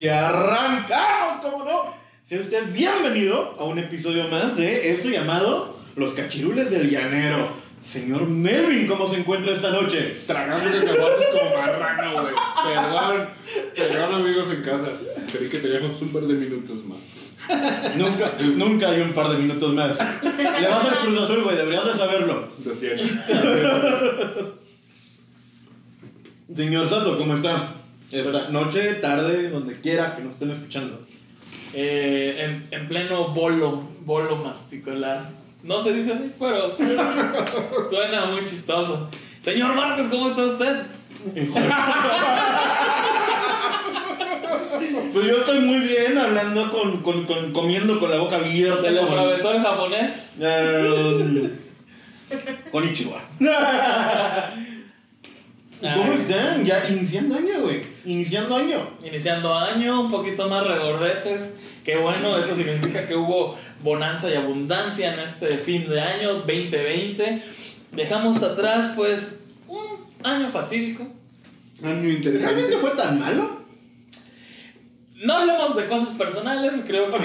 Y arrancamos, ¿cómo no? Sea usted bienvenido a un episodio más de eso llamado Los Cachirules del Llanero. Señor Melvin, ¿cómo se encuentra esta noche? Tragando cacahuates como marrana, güey. Perdón, perdón amigos en casa. Creí que teníamos un par de minutos más. Nunca, nunca hay un par de minutos más. Le vas al Cruz Azul, güey, deberías de saberlo. Lo siento. Señor Sato, ¿cómo está? Esta noche, tarde, donde quiera que nos estén escuchando. Eh, en, en pleno bolo, bolo masticolar. No se dice así, pero suena muy chistoso. Señor Márquez, ¿cómo está usted? Pues yo estoy muy bien hablando con, con, con- comiendo con la boca abierta. ¿Se le como- atravesó el japonés? Eh, Konnichiwa. ¿Cómo Ay. están? Ya iniciando año, güey. Iniciando año. Iniciando año, un poquito más regordetes. Qué bueno, eso significa que hubo bonanza y abundancia en este fin de año 2020. Dejamos atrás, pues, un año fatídico. Año interesante. ¿Realmente fue tan malo? No hablemos de cosas personales, creo que. Ok.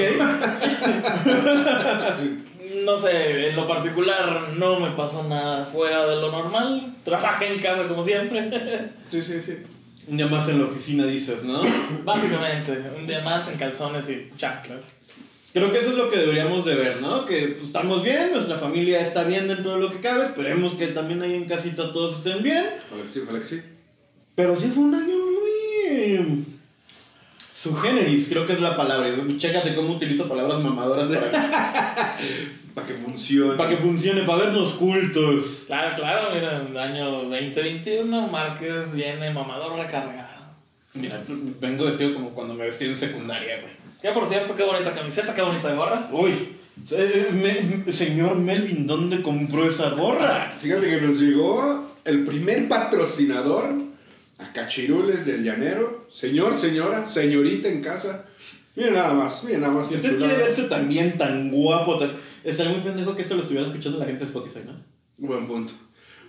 No sé, en lo particular no me pasó nada fuera de lo normal. Trabajé en casa como siempre. Sí, sí, sí. Un día más en la oficina dices, ¿no? Básicamente, un día más en calzones y chanclas. Creo que eso es lo que deberíamos de ver, ¿no? Que pues, estamos bien, nuestra familia está bien dentro de lo que cabe, esperemos que también ahí en casita todos estén bien. Ojalá que sí, ojalá que sí. Pero sí fue un año muy... Subgéneris, creo que es la palabra. Chécate cómo utilizo palabras mamadoras para, Para que funcione. para que funcione, para vernos cultos. Claro, claro, mira, el año 2021 Márquez viene mamador recargado. Mira, vengo vestido como cuando me vestí en secundaria, güey. Que por cierto, qué bonita camiseta, qué bonita gorra. Uy, eh, me- señor Melvin, ¿dónde compró esa gorra? Fíjate que nos llegó el primer patrocinador a Cachirules del Llanero. Señor, señora, señorita en casa. Miren nada más, miren nada más. Si usted quiere verse también tan guapo, tan... estaría muy pendejo que esto lo estuviera escuchando la gente de Spotify, ¿no? Buen punto.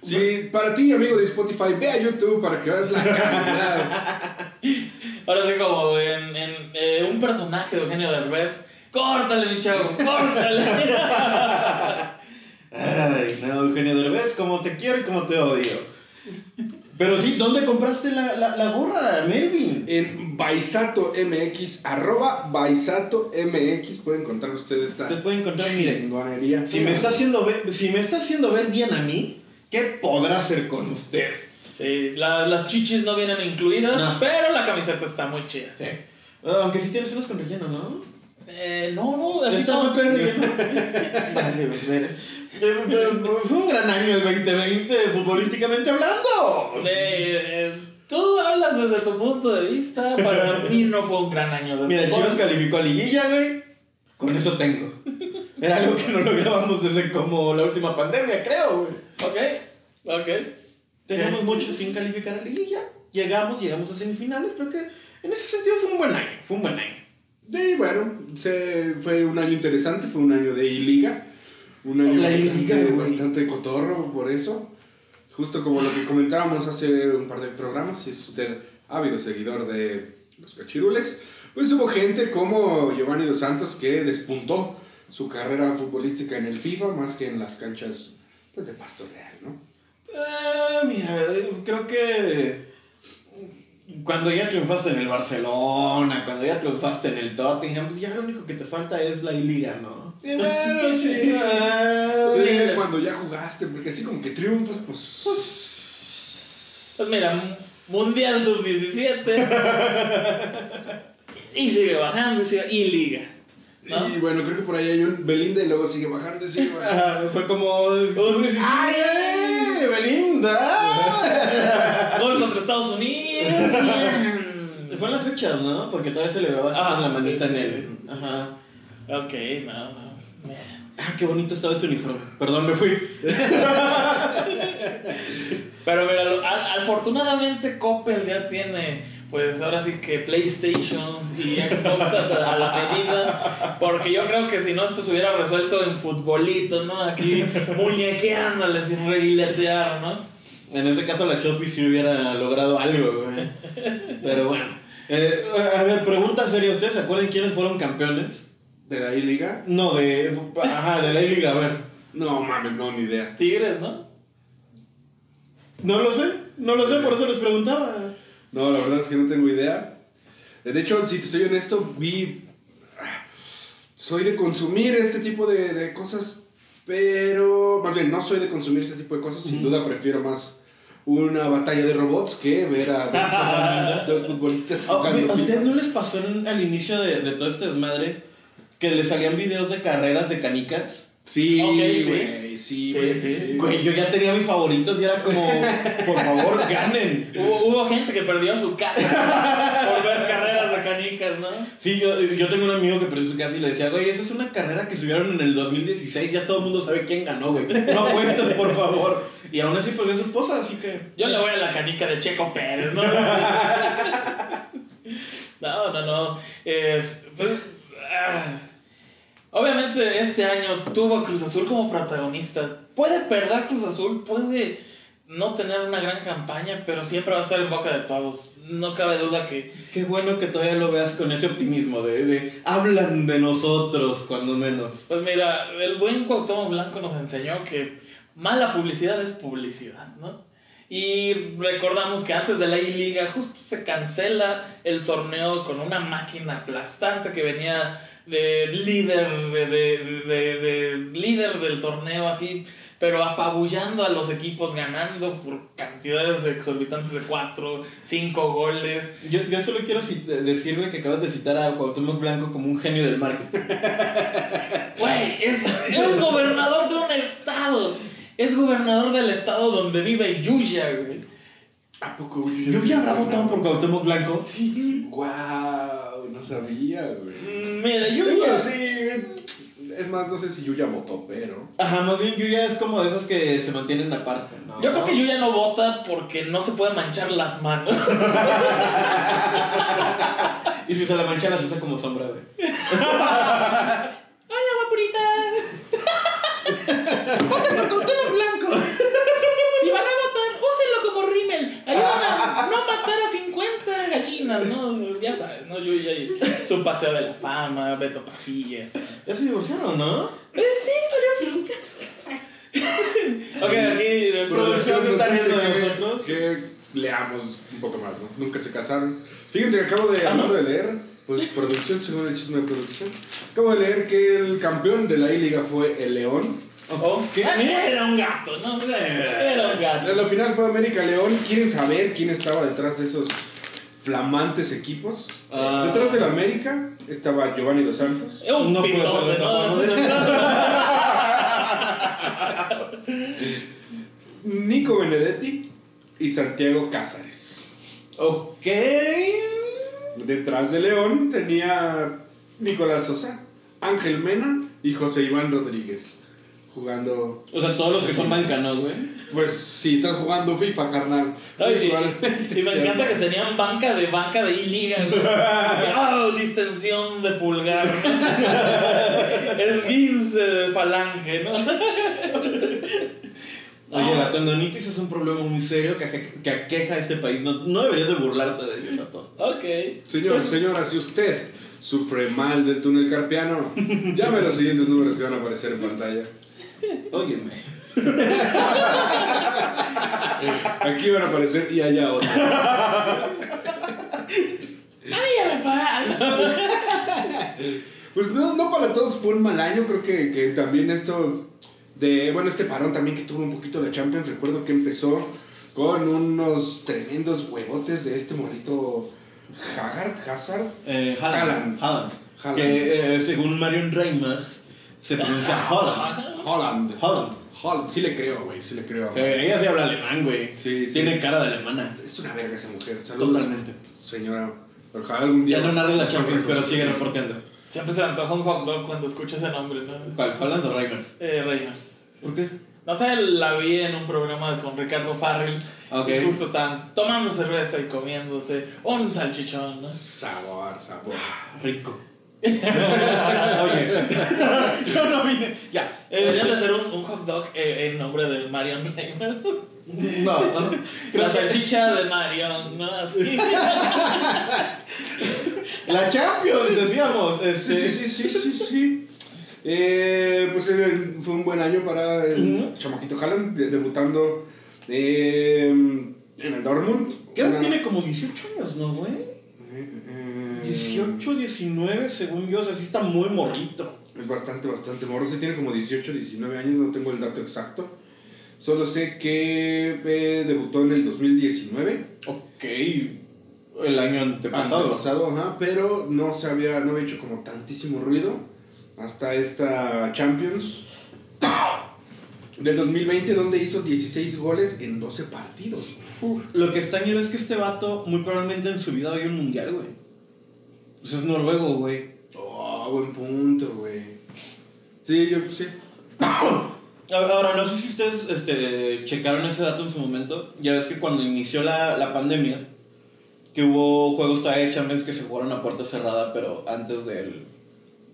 Sí, para ti, amigo de Spotify, ve a YouTube para que veas la calidad. Ahora sí, como en, en, eh, un personaje de Eugenio Derbez. Córtale, mi chavo, córtale. Ay, no, Eugenio Derbez, como te quiero y como te odio. Pero sí, ¿dónde compraste la, la, la gorra, Melvin? En Baisato MX, arroba Baisato MX, pueden encontrar ustedes esta Usted puede encontrar, mire, chingonería. si me, está haciendo ver, si me está haciendo ver bien a mí, ¿qué podrá hacer con usted? Sí, la- las chichis no vienen incluidas, No. pero la camiseta está muy chida. Ah, aunque sí tienes unas con relleno, ¿no? Eh, no, no, así Está. Vale. Eh, Fue un gran año el 2020, futbolísticamente hablando. Eh, eh, tú hablas desde tu punto de vista, para mí no fue un gran año de Mira. Chivas calificó a Liguilla, güey. Con eso tengo. Era algo que no lográbamos desde como la última pandemia, creo, güey. Ok, ok. Teníamos mucho sin calificar a Liguilla. Llegamos, llegamos a semifinales. Creo que en ese sentido fue un buen año. Fue un buen año. Sí, bueno, se, fue un año interesante, fue un año de I-Liga. Un año La bastante, bastante cotorro por eso. Justo como lo que comentábamos hace un par de programas, si es usted ávido seguidor de los cachirules, pues hubo gente como Giovanni Dos Santos que despuntó su carrera futbolística en el FIFA más que en las canchas pues, de Pasto Real, ¿no? Eh, mira, creo que cuando ya triunfaste en el Barcelona, cuando ya triunfaste en el Tottenham, pues ya lo único que te falta es la I-Liga, ¿no? Y bueno, sí. Eh, cuando ya jugaste, porque así como que triunfas, pues... Pues mira, Mundial Sub-17. y sigue bajando, y, sigue- y liga. ¿no? Y bueno, creo que por ahí hay un Belinda y luego sigue bajando y sigue bajando. Ajá, fue como. ¡Ay, Belinda! Contra Estados Unidos. Fue en las fechas, ¿no? Porque todavía se le veía Ah, con la manita sí, en sí. el. Ajá. ok, no, no. Ah, qué bonito estaba ese uniforme. Perdón, me fui. Pero mira, al- afortunadamente Coppel ya tiene, pues ahora sí que PlayStations y Xboxes a, a la medida. Porque yo creo que si no, esto se hubiera resuelto en futbolito, ¿no? Aquí muñequeándole sin reguiletear, ¿no? En ese caso, la Chofi sí hubiera logrado algo, güey. Pero bueno. Eh, a ver, pregunta seria. ¿Ustedes se acuerdan quiénes fueron campeones? ¿De la I-Liga? No, de. Ajá, de la liga, a ver. No mames, no, ni idea. Tigres, ¿no? No lo sé, no lo sé, por eso les preguntaba. No, la verdad es que no tengo idea. De hecho, si te soy honesto, vi. Soy de consumir este tipo de, de cosas, pero. Más bien, no soy de consumir este tipo de cosas. Sin duda, prefiero más una batalla de robots que ver a dos, dos futbolistas Ah, jugando. ¿A ustedes no les pasó en- al inicio de, de todo este desmadre que le salían videos de carreras de canicas? Sí, güey, sí, Sí, güey, sí. sí. Güey, yo ya tenía mis favoritos y era como, por favor, ganen. Hubo, hubo gente que perdió su casa por ver carreras de canicas, ¿no? Sí, yo, yo tengo un amigo que perdió su casa y le decía, güey, esa es una carrera que subieron en el 2016, ya todo el mundo sabe quién ganó, güey. No apuestes, por favor. Y aún así perdió su esposa, así que... Yo le voy a la canica de Checo Pérez, ¿no? No, no, no. Es, pues, ah. obviamente este año tuvo a Cruz Azul como protagonista. Puede perder Cruz Azul, puede no tener una gran campaña, pero siempre va a estar en boca de todos. No cabe duda que Qué bueno que todavía lo veas con ese optimismo de, de hablan de nosotros, cuando menos. Pues mira, el buen Cuauhtémoc Blanco nos enseñó que mala publicidad es publicidad, ¿no? Y recordamos que antes de la I-Liga justo se cancela el torneo con una máquina aplastante que venía de líder, de, de- de- de líder del torneo así, pero apabullando a los equipos, ganando por cantidades exorbitantes de 4, 5 goles. Yo, yo solo quiero ci- decir, güey, que acabas de citar a Cuauhtémoc Blanco como un genio del marketing. Güey, es, es gobernador de un estado. Es gobernador del estado donde vive Yuya, güey. ¿A poco Yo ya habrá votado por Cuauhtémoc Blanco. Sí. Wow, no sabía, güey. Mm, Mira, Sí, Yuya. bueno, sí. Es más, no sé si Yuya votó, pero. Ajá, más bien Yuya es como de esos que se mantienen aparte, ¿no? Yo creo que Yuya no vota porque no se puede manchar las manos. Y si se la mancha, las usa como sombra, güey. ¡Hola, guapuritas! ¡Voten por Cuauhtémoc Blanco! Si van a votar, úsenlo como rímel. Ayudan a no matar a 50 gallinas, ¿no? Ya sabes, ¿no? Yuya y su paseo de la fama, Beto Pasilla. Ya se divorciaron, ¿no? Eh, sí, pero nunca se casaron. Ok, aquí. Producción se está riendo de que- nosotros. Que leamos un poco más, ¿no? Nunca se casaron. Fíjense que acabo de, Ah, de leer, pues producción, según el chisme de producción. Acabo de leer que el campeón de la I-Liga fue el León. Oh, ¿Qué? Era un gato, ¿no? Era un gato. En la final fue América León. ¿Quieren saber quién estaba detrás de esos flamantes equipos? Ah. Detrás del América estaba Giovanni Dos Santos. Un ¿no? Nico Benedetti y Santiago Cázares. Ok. Detrás de León tenía Nicolás Sosa, Ángel Mena y José Iván Rodríguez. Jugando. O sea, todos los que son banca, ¿no, güey? Pues si estás jugando FIFA, carnal. No, y, me sea- encanta que tenían banca de banca de I-Liga, güey. Ah, distensión de pulgar. ¿no? Esguince de falange, ¿no? Oye, la tendonitis es un problema muy serio que, aje- que aqueja a este país. No, no deberías de burlarte de ellos a todos. Ok. Señor, señora, si usted sufre mal del túnel carpiano, llame a los siguientes números que van a aparecer en pantalla. Óyeme. Aquí van a aparecer y allá otros. ¡Ay, ya me pagan! Pues no, no para todos fue un mal año, creo que, que también esto de, bueno, este parón también que tuvo un poquito la Champions, recuerdo que empezó con unos tremendos huevotes de este morrito Haggard, Hazard. Eh, Haaland. Haaland. Haaland. Haaland. Que eh, según Marion Reimers se pronuncia Haaland. Holland. Haaland. Holland, sí le creo, güey, sí le creo. Sí, ella sí habla alemán, güey. Sí, sí. Tiene cara de alemana. Es una verga esa mujer. Saludos, Totalmente. señora. Ojalá algún día. Ya no narra la Champions, pero sigue reporteando. Siempre se me antoja un hot dog cuando escucho ese nombre, ¿no? ¿Cuál? ¿Haaland o Reimers? Eh, Reyners. ¿Por qué? No sé, la vi en un programa con Ricardo Farrell. Ok. Y justo estaban tomando cerveza y comiéndose un salchichón, ¿no? Sabor, sabor. Rico. Oye. Yo no vine. Ya. Deberían de Este, hacer un, un hot dog eh, en nombre de Marion Reimers. No, La salchicha de Marion, ¿no? Así. La Champions, decíamos. Este, Sí, sí, sí, sí, sí, sí. Eh, pues eh, fue un buen año para el Ujú. chamaquito Haaland, de- debutando eh, en el Dortmund. ¿Qué edad Una- tiene? Como 18 años, ¿no, güey? Eh, eh, 18, 19, según yo. O sea, sí está muy morrito. Es bastante, bastante morro. Sí tiene como 18, 19 años, no tengo el dato exacto. Solo sé que eh, debutó en el 2019. Ok. El año antepasado. pasado, ajá, pero no se había, no había hecho como tantísimo ruido hasta esta Champions del 2020 donde hizo 16 goles en 12 partidos. Lo que está ñero es que este vato, muy probablemente en su vida va a ir a un mundial, güey. Pues es noruego, güey. Oh, buen punto, güey. Sí, yo sí. Ahora, no sé si ustedes este, checaron ese dato en su momento. Ya ves que cuando inició la, la pandemia, que hubo juegos todavía de Champions que se jugaron a puerta cerrada, pero antes del,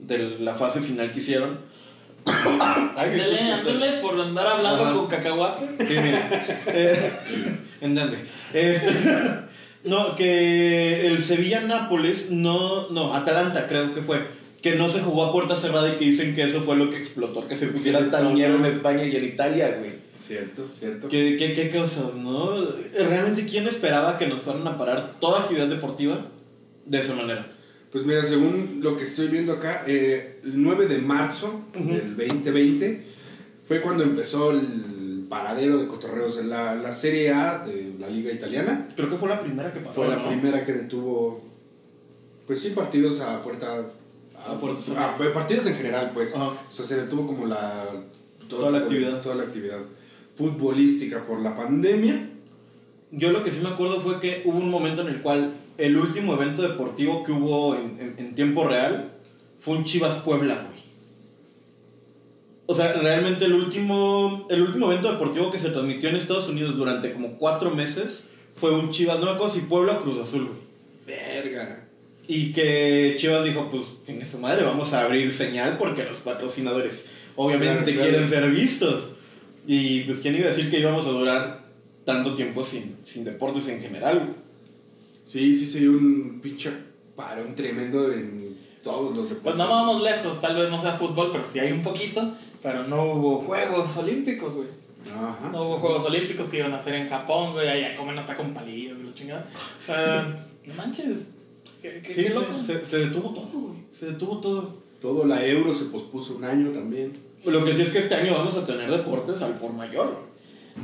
de la fase final que hicieron. Ay, Ándale, ándale por andar hablando Ajá. con cacahuates. Sí, mira. Eh, ¿Entiende? Este, no, que el Sevilla-Nápoles, no, no, Atalanta creo que fue, que no se jugó a puerta cerrada y que dicen que eso fue lo que explotó, que se pusiera tan ñero en España y en Italia, güey. Cierto, cierto. ¿Qué, qué, qué cosas, no? Realmente, ¿quién esperaba que nos fueran a parar toda actividad deportiva de esa manera? Pues mira, según lo que estoy viendo acá, eh, el 9 de marzo Ujú. del 2020 fue cuando empezó el paradero de cotorreos en la, la Serie A de la Liga Italiana. Creo que fue la primera que pasó. Fue la ¿no? primera que detuvo, pues sí, partidos a puerta. A, A puerta a- a- partidos en general, pues. Ajá. O sea, se detuvo como la. todo Toda la de- actividad. Toda la actividad futbolística por la pandemia. Yo lo que sí me acuerdo fue que hubo un momento en el cual el último evento deportivo que hubo en, en- en tiempo real fue un Chivas Puebla, güey. O sea, realmente el último, el último evento deportivo que se transmitió en Estados Unidos durante como cuatro meses fue un Chivas, no me acuerdo si Puebla o Cruz Azul, güey. Verga. Y que Chivas dijo, pues, tiene su madre, vamos a abrir señal porque los patrocinadores obviamente Claro, claro. quieren ser vistos. Y pues, ¿quién iba a decir que íbamos a durar tanto tiempo sin, sin deportes en general? güey? Sí, sí, sería un pinche parón tremendo en todos los deportes. Pues no vamos lejos, tal vez no sea fútbol, pero sí hay un poquito. Pero no hubo Juegos Olímpicos, güey. Ajá. No hubo Juegos Olímpicos que iban a hacer en Japón, güey. Allá comen hasta con palillos, güey, chingada. O sea, no manches. ¿Qué, qué, Sí, qué se, loco? se- se detuvo todo, güey. Se detuvo todo. Todo la euro se pospuso un año también. Lo que sí es que este año vamos a tener deportes al por mayor.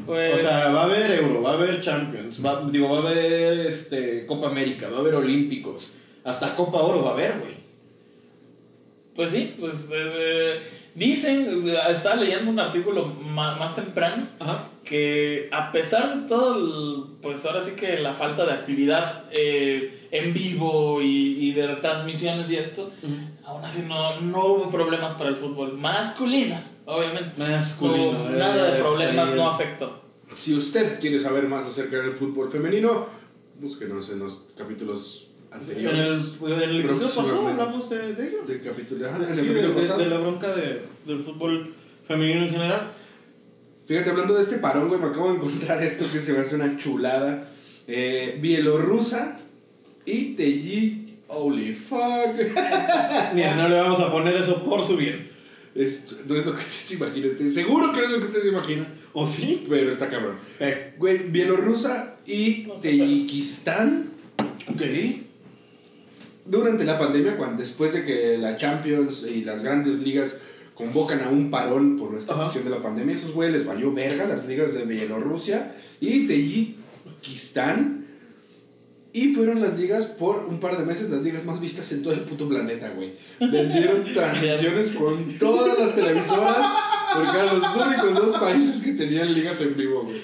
Pues, O sea, va a haber Euro, va a haber Champions, va, digo, va a haber este, Copa América, va a haber Olímpicos, hasta Copa Oro va a haber, güey. pues sí, pues eh, dicen, eh, estaba leyendo un artículo ma- más temprano Ajá. que a pesar de todo, el- pues ahora sí que la falta de actividad eh, en vivo y, y de transmisiones y esto, aún así no, no hubo problemas para el fútbol masculino, obviamente. Masculino. No, nada de eh, problemas no afectó. Si usted quiere saber más acerca del fútbol femenino, búsquenos en los capítulos En el, en el episodio pasado hablamos de, de ello. De capítulo, ajá, en el de, capítulo de- pasado. de la bronca de, del fútbol femenino en general. Fíjate, hablando de este parón, güey, me acabo de encontrar esto que se me hace una chulada. Eh, Bielorrusa y Tejik Holy fuck. Mira, no le vamos a poner eso por su bien. Esto no es lo que usted se imagina. Estoy seguro que no es lo que usted se imagina. ¿O sí? Pero está cabrón. Eh, Güey, Bielorrusa y No sé, Tayikistán. ok. Durante la pandemia, cuando, después de que la Champions y las grandes ligas convocan a un parón por esta Ajá. cuestión de la pandemia, esos güeyes les valió verga las ligas de Bielorrusia y Tayikistán. Y fueron las ligas por un par de meses las ligas más vistas en todo el puto planeta, güey. Vendieron transmisiones con todas las televisoras porque eran los únicos dos países que tenían ligas en vivo, güey.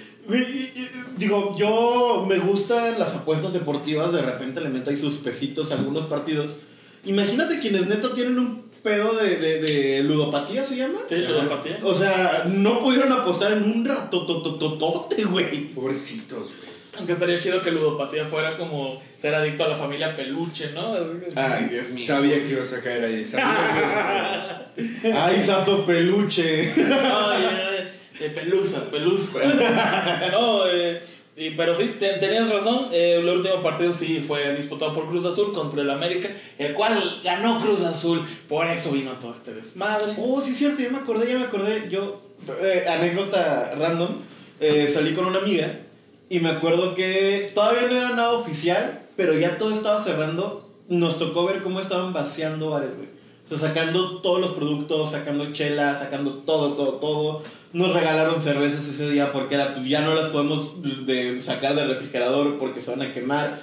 Digo, yo me gustan las apuestas deportivas, de repente le meto ahí sus pesitos a algunos partidos. Imagínate quienes neto tienen un pedo de, de, de ludopatía, ¿se llama? Sí, ludopatía. O sea, no pudieron apostar en un rato totototote, güey. Pobrecitos, güey. Aunque estaría chido que ludopatía fuera como ser adicto a la familia peluche, ¿no? Ay, Dios mío. Sabía que ibas a caer ahí. Sabía que ibas a caer. Ay, santo peluche. Oye, De pelusa, pelusa. no, eh, y- pero sí, te- tenías razón. eh, el último partido sí fue disputado por Cruz Azul contra el América, el cual ganó Cruz Azul. Por eso vino todo este desmadre. Oh, sí es cierto, ya me acordé, ya me acordé. Yo, eh, anécdota random, eh, salí con una amiga y me acuerdo que todavía no era nada oficial, pero ya todo estaba cerrando. Nos tocó ver cómo estaban vaciando bares, güey. O sea, sacando todos los productos, sacando chela, sacando todo, todo, todo. Nos regalaron cervezas ese día porque era, pues ya no las podemos de, sacar del refrigerador porque se van a quemar.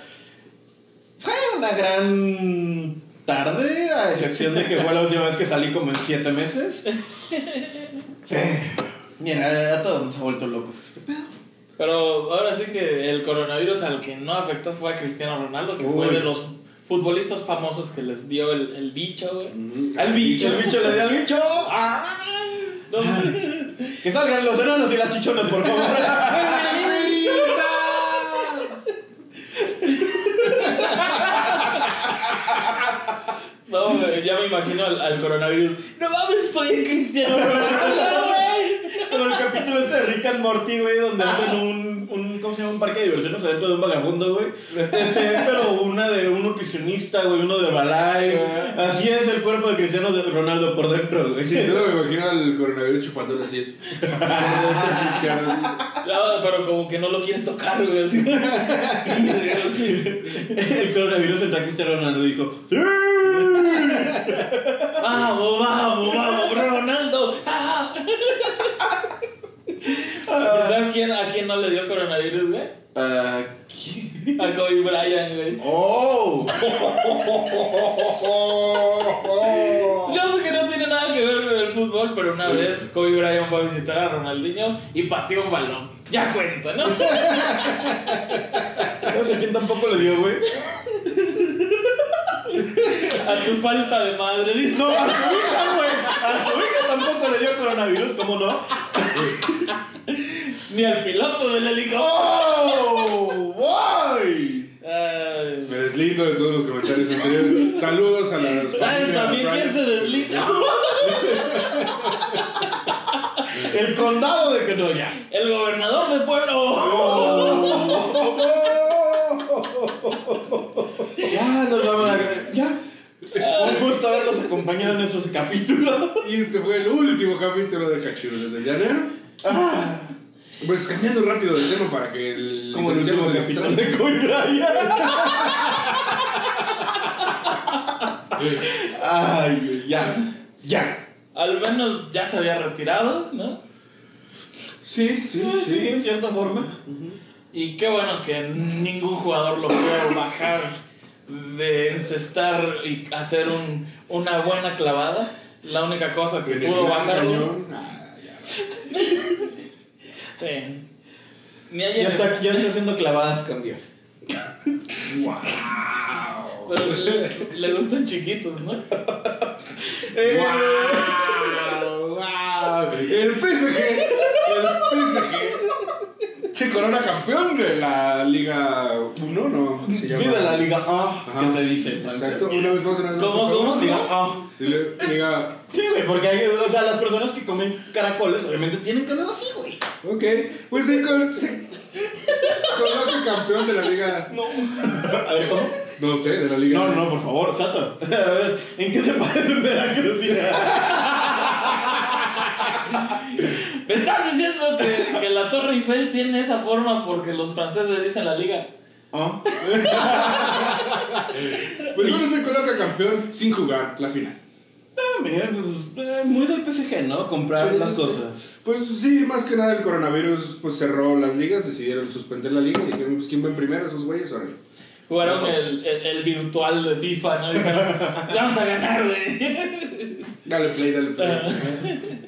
Fue una gran tarde, a excepción de que fue la última vez que salí como en siete meses. Sí. Mira, a todos nos ha vuelto locos este pedo. Pero ahora sí que el coronavirus al que no afectó fue a Cristiano Ronaldo, que fue de los futbolistas famosos que les dio el, el bicho, güey. Ujú. Al bicho. El bicho le dio al bicho. ¡Ay! No. Que salgan los enanos y las chichonas, por favor. No, güey, ya me imagino al, al coronavirus. No mames, estoy en Cristiano Ronaldo, güey. Como el capítulo este de Rick and Morty, güey, donde hacen un, un, ¿cómo se llama? Un parque de diversiones adentro de un vagabundo, güey. Este, pero una de un nutricionista, güey, uno de Herbalife. Así es el cuerpo de Cristiano de Ronaldo por dentro, güey. Sí, yo me imagino al coronavirus chupándolo así. No, pero como que no lo quieren tocar, güey. así. El coronavirus entró a Cristiano Ronaldo y dijo, ¡Sí! Vamos, vamos, vamos, Ronaldo. Ah. ¿Sabes quién, a quién no le dio coronavirus, güey? Ah, ¿quién? A Kobe Bryant, güey. ¡Oh! Yo sé que no tiene nada que ver con el fútbol, pero una vez Kobe Bryant fue a visitar a Ronaldinho y pateó un balón. Ya cuenta, ¿no? ¿Sabes a quién tampoco le dio, güey? A tu falta de madre, dice. No, a su hija, güey. A su hija tampoco le dio coronavirus, ¿cómo no? Ni al piloto del helicóptero. ¡Oh! Me deslindo de todos los comentarios anteriores. Saludos a las ¿Sabes familias también quién se deslinda? El condado de Kenoya. El gobernador de Pueblo. Ya nos vamos a. Ya. Un gusto haberlos acompañado en estos capítulos. Y este fue el último capítulo de Cachirules del Llanero. Ah, Pues cambiando rápido de tema para que el como el último capítulo de Kobe Bryant. Ay, ya. Ya. Al menos ya se había retirado, ¿no? Sí, sí, Sí, sí. en cierta forma. Y qué bueno que ningún jugador lo pudo bajar de encestar y hacer un, una buena clavada. La única cosa que pudo bajarlo. cañón. Ah, ya. Sí. Ni. Ya está, ya está haciendo clavadas con Dios. ¡Wow! Pero le, le gustan chiquitos, ¿no? Eh, ¡Wow! Se corona campeón de la Liga 1, ¿no? ¿Cómo se llama? Sí, de la Liga A, Ajá. que se dice. Exacto, una vez más, una vez más. ¿Cómo, cómo? Liga A. Liga-. Sí, güey, porque hay, o sea, las personas que comen caracoles obviamente tienen que andar así, güey. Ok, pues se, cor- se coloca campeón de la Liga. No. A ver, ¿cómo? No sé, de la Liga. No, no, por favor, Sato. A ver, ¿en qué se parece Veracruz? ¿Me estás diciendo que, que la Torre Eiffel tiene esa forma porque los franceses dicen la liga? Ah. Pues bueno, se coloca campeón sin jugar la final. Ah, mira, pues, eh, muy del PSG, ¿no? Comprar Sí, las sí, cosas. Pues sí, más que nada el coronavirus pues cerró las ligas, decidieron suspender la liga y dijeron, pues quién va en primero, esos güeyes, órale. Jugaron el, el, el virtual de FIFA, ¿no? Dijeron, "Ya vamos a ganar, güey. Dale play, dale play.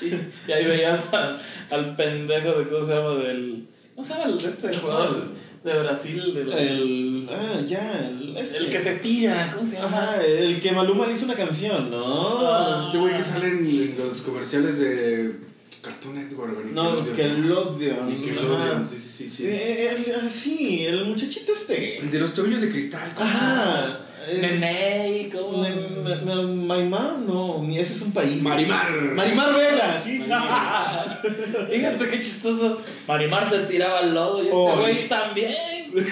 Y, y ahí veías a- al pendejo de cómo se llama del. ¿Cómo se llama el, este jugador de Brasil? Del, El. Ah, ya. El, ese. el que se tira, ¿cómo se llama? Ajá, el que Maluma le hizo una canción, ¿no? Ah. Este güey que sale en los comerciales de Cartoon Network, No, Nickelodeon. Nickelodeon. Sí, sí, sí, sí. Eh, el, ah, sí, el muchachito este. El de los tobillos de cristal. ¿cómo se llama? Ajá. Eh, Nene, ¿cómo? Ne- Maimar, no, ni ese es un país. Marimar. Marimar Vega, sí, sí. Fíjate qué chistoso. Marimar se tiraba al lodo y este Oh. güey también. Por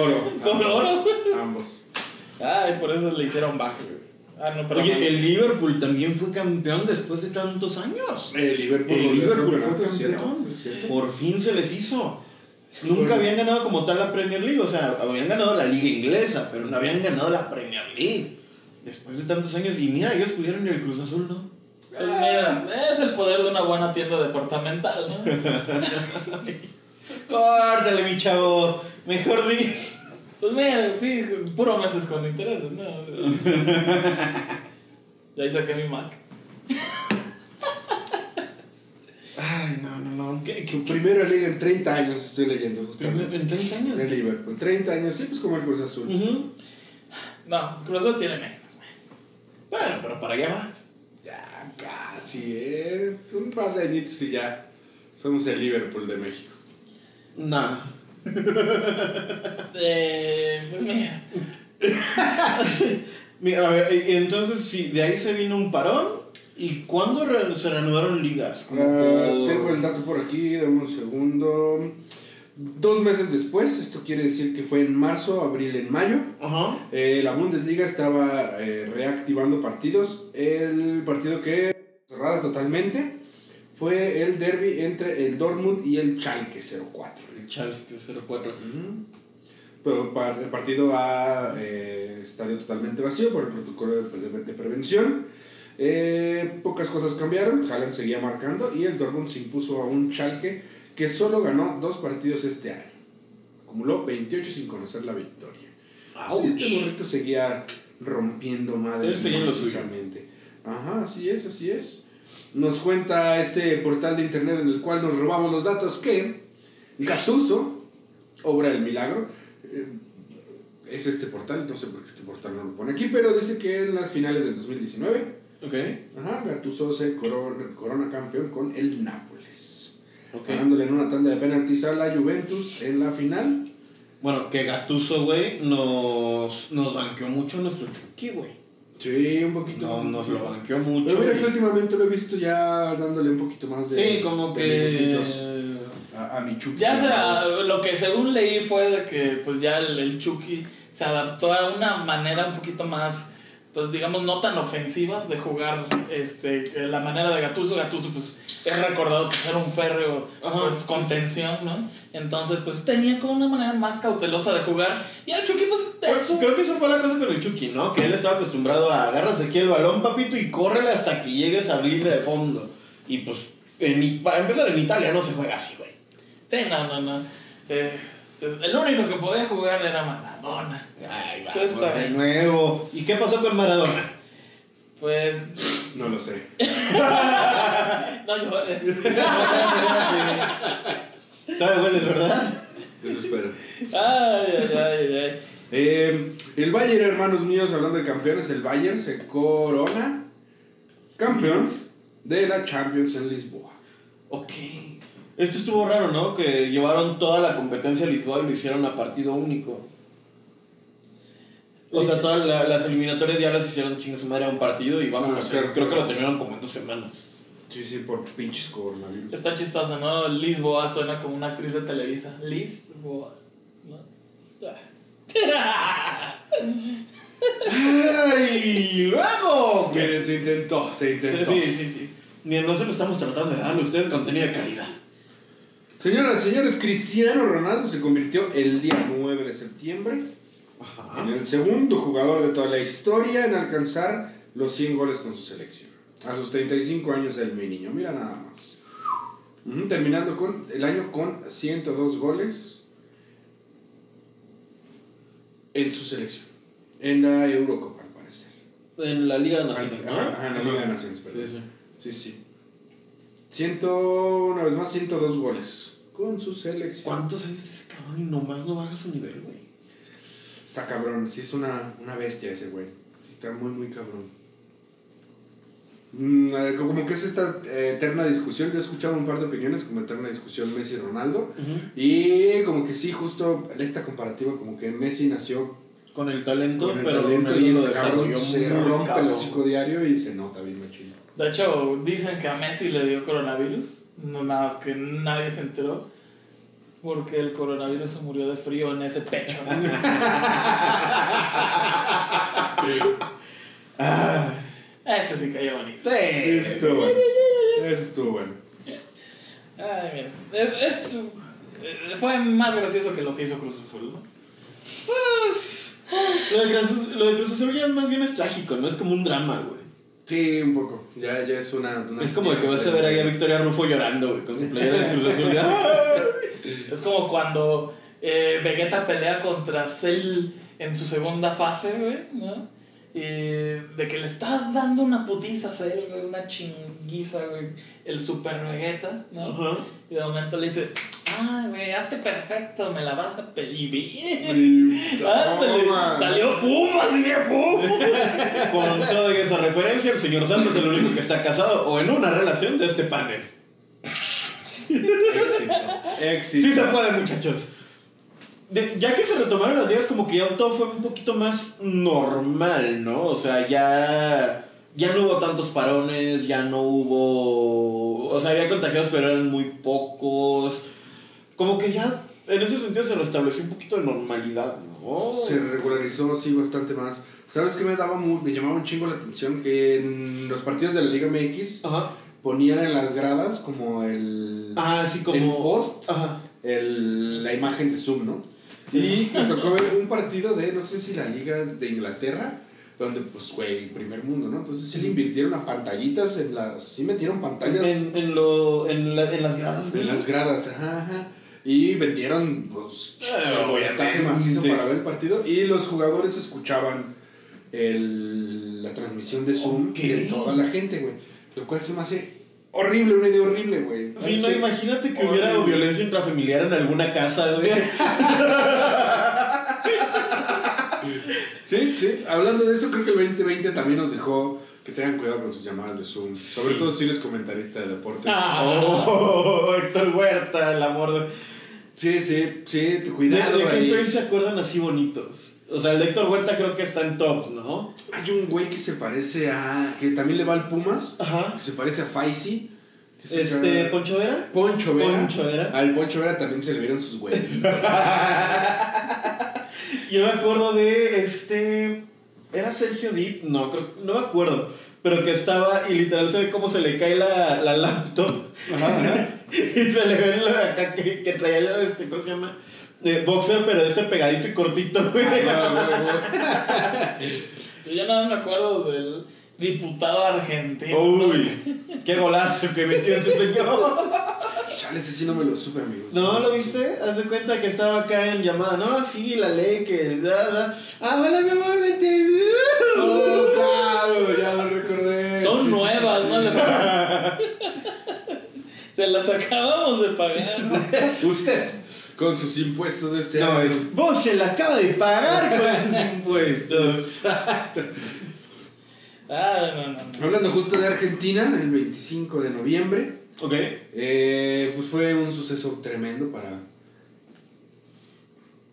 oro. Por oro. Ambos. Ay, por eso le hicieron bajo, güey. Ah, no, pero. Oye, el Liverpool también fue campeón después de tantos años. El Liverpool. El Liverpool fue campeón. cierto. Por fin se les hizo. Nunca habían ganado como tal la Premier League, o sea, habían ganado la liga inglesa, pero no habían ganado la Premier League. Después de tantos años, y mira, ellos pudieron ir al Cruz Azul, ¿no? Pues mira, es el poder de una buena tienda departamental, ¿no? Córtale, mi chavo. Mejor di. Pues mira, sí, puro meses con intereses, ¿no? Ya ahí saqué mi Mac. Ay, no, no, no. ¿Qué, qué, Su primera liga en 30 años, estoy leyendo justamente. ¿En 30 años? De Liverpool. 30 años, sí, pues como el Cruz Azul. Ujú. No, Cruz Azul tiene menos. Bueno, pero para allá va. Ya, casi, ¿eh? Un par de añitos y ya. Somos el Liverpool de México. Nah. Eh, pues mira, Mira, a ver, entonces, sí, de ahí se vino un parón. ¿Y cuándo re- se reanudaron ligas? Ah, por- tengo el dato por aquí, dame un segundo. Dos meses después, esto quiere decir que fue en marzo, abril, en mayo. Ajá. eh, la Bundesliga estaba eh, reactivando partidos. El partido que cerrada totalmente fue el derby entre el Dortmund y el Schalke 04. El Charles 04. Ujú. Pero par- el partido a eh, estadio totalmente vacío por el protocolo de, de- de prevención. Eh, pocas cosas cambiaron, Haaland seguía marcando y el Dortmund se impuso a un Schalke que solo ganó dos partidos este año. Acumuló 28 sin conocer la victoria. Sí, este burrito seguía rompiendo madres macizamente. Ajá, así es, así es. Nos cuenta este portal de internet en el cual nos robamos los datos que Gattuso, obra del milagro, eh, es este portal, no sé por qué este portal no lo pone aquí, pero dice que en las finales del 2019, Ok. ajá, Gattuso se corona, corona campeón con el Nápoles, Ok. ganándole en una tanda de penaltis a la Juventus en la final. Bueno, que Gatuso, güey, nos, nos banqueó mucho nuestro Chucky, güey. Sí, un poquito. No, nos lo banqueó mucho. Pero mira que últimamente lo he visto ya dándole un poquito más de. Sí, como que. minutitos A, a mi Chucky. ya sea, lo que según leí fue de que pues ya el, el Chucky se adaptó a una manera un poquito más, pues digamos, no tan ofensiva de jugar este, la manera de Gatuso. Gatuso pues es recordado por ser un férreo pues contención, ¿no? Entonces pues tenía como una manera más cautelosa de jugar y el Chucky pues Pues, creo que esa fue la cosa con el Chucky, ¿no? Que él estaba acostumbrado a agarras aquí el balón, papito, y córrele hasta que llegues a abrirle de fondo. Y pues, en, I- para empezar, en Italia no se juega así, güey. Sí, no, no, no. Eh, el único que podía jugar era Maradona. Ay, Pues de nuevo. ¿Y qué pasó con Maradona? Pues No lo sé. no llores. Todavía hueles, ¿verdad? Eso espero. Ay, ay, ay, ay. Eh, el Bayern, hermanos míos, hablando de campeones, el Bayern se corona campeón de la Champions en Lisboa. Ok. Esto estuvo raro, ¿no? Que llevaron toda la competencia a Lisboa y lo hicieron a partido único. O sea, todas la- las eliminatorias ya las hicieron chingas su madre a un partido y vamos, Ah, claro, creo que claro. lo terminaron como en dos semanas. Sí, sí, por pinches coronavirus. Está chistoso, ¿no? Lisboa suena como una actriz de Televisa. Lisboa. ¿no? ¡Ay! luego! Miren, se intentó, se Sí, intentó. sí, sí. Ni nosotros estamos tratando de darle a ustedes contenido de calidad. Señoras y señores, Cristiano Ronaldo se convirtió el día 9 de septiembre Ajá. en el segundo jugador de toda la historia en alcanzar los 100 goles con su selección. A sus 35 años el mi niño, mira nada más. Terminando con el año con 102 goles en su selección. En la Eurocopa, al parecer. En la Liga Nacional, ¿no? ajá, en la Liga de Naciones, perdón. Sí, sí. Sí, sí. Ciento, una vez más, 102 goles con su selección. ¿Cuántos años ese cabrón y nomás no baja su nivel, güey? Está cabrón, sí es una, una bestia ese güey. Sí está muy, muy cabrón. Mm, a ver, como que es esta eh, eterna discusión. Yo he escuchado un par de opiniones como eterna discusión Messi-Ronaldo. Y como que sí, justo esta comparativa, como que Messi nació con el talento, con el pero talento Ronaldo y este cabrón se rompe cabrón. el hocico diario y se nota bien machín. De hecho, dicen que a Messi le dio coronavirus. No, nada más que nadie se enteró. Porque el coronavirus se murió de frío en ese pecho. ¿no? Ah, Ese sí cayó bonito. sí. Eso estuvo bueno. Eso estuvo bueno. Ay, mira. es- Esto eh, fue más gracioso que lo que hizo Cruz Azul, ¿no? Pues, lo de, Cruz, lo de Cruz Azul ya más bien es trágico, no es como un drama, güey. Sí, un poco. Ya, ya es una, una Es como que vas a ver ahí a Victoria Rufo llorando, güey, con su playera de Cruz Azul. ya. Es como cuando eh, Vegeta pelea contra Cell en su segunda fase, güey, ¿no? Y de que le estás dando una putiza a Cell, güey, una chinguiza, güey, el super Vegeta, ¿no? Ajá. Y de momento le dice, ah, güey, hazte perfecto, me la vas a pedir bien. Ándale, salió Pumas y mira Pumas. Con toda esa referencia, el señor Santos es el único que está casado o en una relación de este panel. Éxito. Éxito. Sí se puede, muchachos. De- ya que se retomaron las ligas, como que ya todo fue un poquito más normal, ¿no? O sea, ya, ya no hubo tantos parones, ya no hubo... O sea, había contagiados, pero eran muy pocos. Como que ya, en ese sentido, se restableció un poquito de normalidad, ¿no? Se regularizó, sí, bastante más. ¿Sabes qué me daba me llamaba un chingo la atención? Que en los partidos de la Liga MX Ajá. ponían en las gradas como el... Ah, sí, como... En post. Ajá. el- la imagen de Zoom, ¿no? Sí. Y me tocó ver un partido de, no sé si la Liga de Inglaterra, donde, pues, güey, primer mundo, ¿no? Entonces sí le invirtieron a pantallitas en las... Sí metieron pantallas en, En, en, lo, en, la- en las gradas, güey. las gradas, ajá, ajá. Y vendieron, pues, el bollataje macizo para ver el partido. Y los jugadores escuchaban el, la transmisión de Zoom Ok. de toda la gente, güey. Lo cual se me hace horrible, una idea horrible, güey. Sí, no, Sí. imagínate que hubiera violencia intrafamiliar en alguna casa, güey. Sí, sí. Hablando de eso, creo que el 2020 también nos dejó que tengan cuidado con sus llamadas de Zoom. Sobre todo si eres comentarista de deportes. Ah. Oh, Héctor Huerta, el amor de... Sí, sí, sí, tu ¿De, cuidado de qué ahí. Se acuerdan así bonitos? O sea, el de Héctor Huerta creo que está en top, ¿no? Hay un güey que se parece a... que también le va al Pumas, Ajá. que se parece a Faisy. Este, ¿Poncho Vera? Poncho Vera. Poncho Vera. Al Poncho Vera también se le vieron sus güeyes. Yo me acuerdo de este... ¿Era Sergio Dip? No, creo, no me acuerdo. Pero que estaba y literal se ve cómo se le cae la, la laptop. y se le ve acá que, que traía este, ¿cómo se llama? Eh, boxer, pero este pegadito y cortito, güey. Yo ya nada más me acuerdo del diputado argentino. Uy, qué golazo que metió ese señor. Chale, ese sí no me lo supe, amigos. ¿No lo viste? Haz de cuenta que estaba acá en llamada. No, sí, la ley que. bla, bla. Ah, hola, mi amor, vente. Oh, claro, ya lo recordé. Son Sí, sí, nuevas, sí. ¿no? Se las acabamos de pagar. Usted, con sus impuestos de este No, año. es. Vos se la acaba de pagar con esos impuestos. Exacto. Ah, no, no, no. Hablando justo de Argentina, el 25 de noviembre, Ok. eh, pues fue un suceso tremendo para,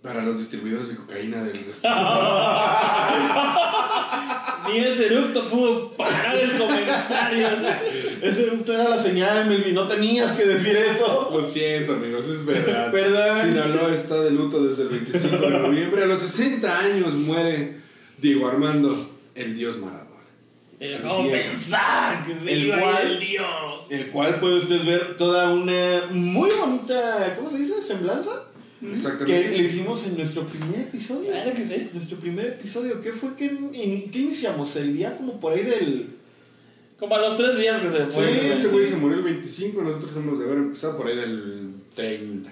para los distribuidores de cocaína del Ni ese eructo pudo parar el comentario. Ese eructo era la señal, Melvin. No tenías que decir eso. Lo siento, amigos, es verdad. Perdón. Sinaloa está de luto desde el 25 de noviembre. A los 60 años muere Diego Armando, el dios Maradona. Pero ¿cómo Bien. pensar que se El iba cual- el dios? El cual puede usted ver toda una muy bonita. ¿Cómo se dice? Semblanza. Que Exactamente. le hicimos en nuestro primer episodio. Claro que sí. Nuestro primer episodio, ¿qué fue? ¿Qué, in- qué iniciamos? El día como por ahí del... Como a los tres días que se fue. Sí, este güey se murió el 25, nosotros hemos de haber empezado por ahí del 30.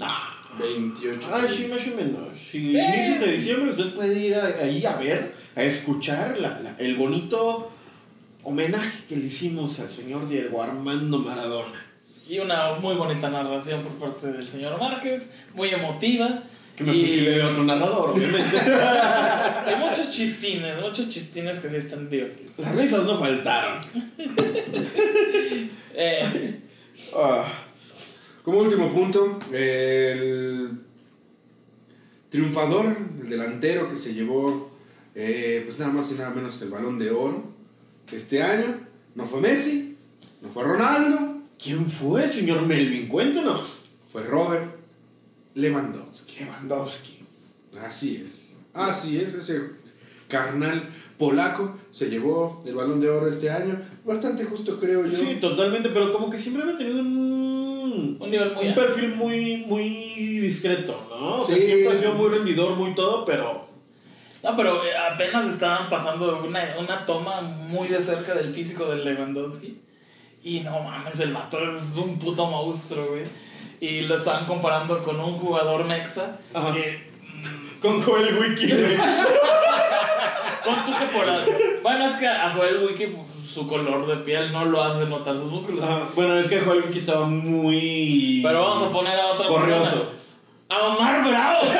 Ah, 28. ah, sí, más o menos. Si Eh. inicios de diciembre, usted puede ir a- ahí a ver, a escuchar la- la- el bonito homenaje que le hicimos al señor Diego Armando Maradona. Y una muy bonita narración por parte del señor Márquez, muy emotiva. Que me Y- fusilé de otro narrador, obviamente. Hay muchos chistines, muchos chistines que sí están divertidos. Las risas no faltaron. Eh, Ah, Como último punto, el triunfador, el delantero que se llevó eh, pues nada más y nada menos que el balón de oro este año. No fue Messi, no fue Ronaldo, ¿Quién fue, señor Melvin? Cuéntanos. fue Robert Lewandowski. Lewandowski. Así es, así es, ese carnal polaco se llevó el balón de oro este año. Bastante justo creo yo. Sí, totalmente, pero como que siempre ha tenido un, Un nivel muy un alto. perfil muy, muy discreto, ¿no? O sea, Sí. siempre ha sido muy rendidor, muy todo, pero No, pero eh, apenas estaban pasando una, una toma muy de cerca del físico del Lewandowski. Y no mames, el vato es un puto monstruo, güey. Y lo estaban comparando con un jugador mexa Ajá. que. mm, con Joel Wiki. güey. Con por algo. Bueno, es que a Joel Wiki su color de piel no lo hace notar sus músculos. Ajá, Bueno, es que Joel Wiki estaba muy... Pero vamos a poner a otra Corrioso. persona. A Omar Bravo.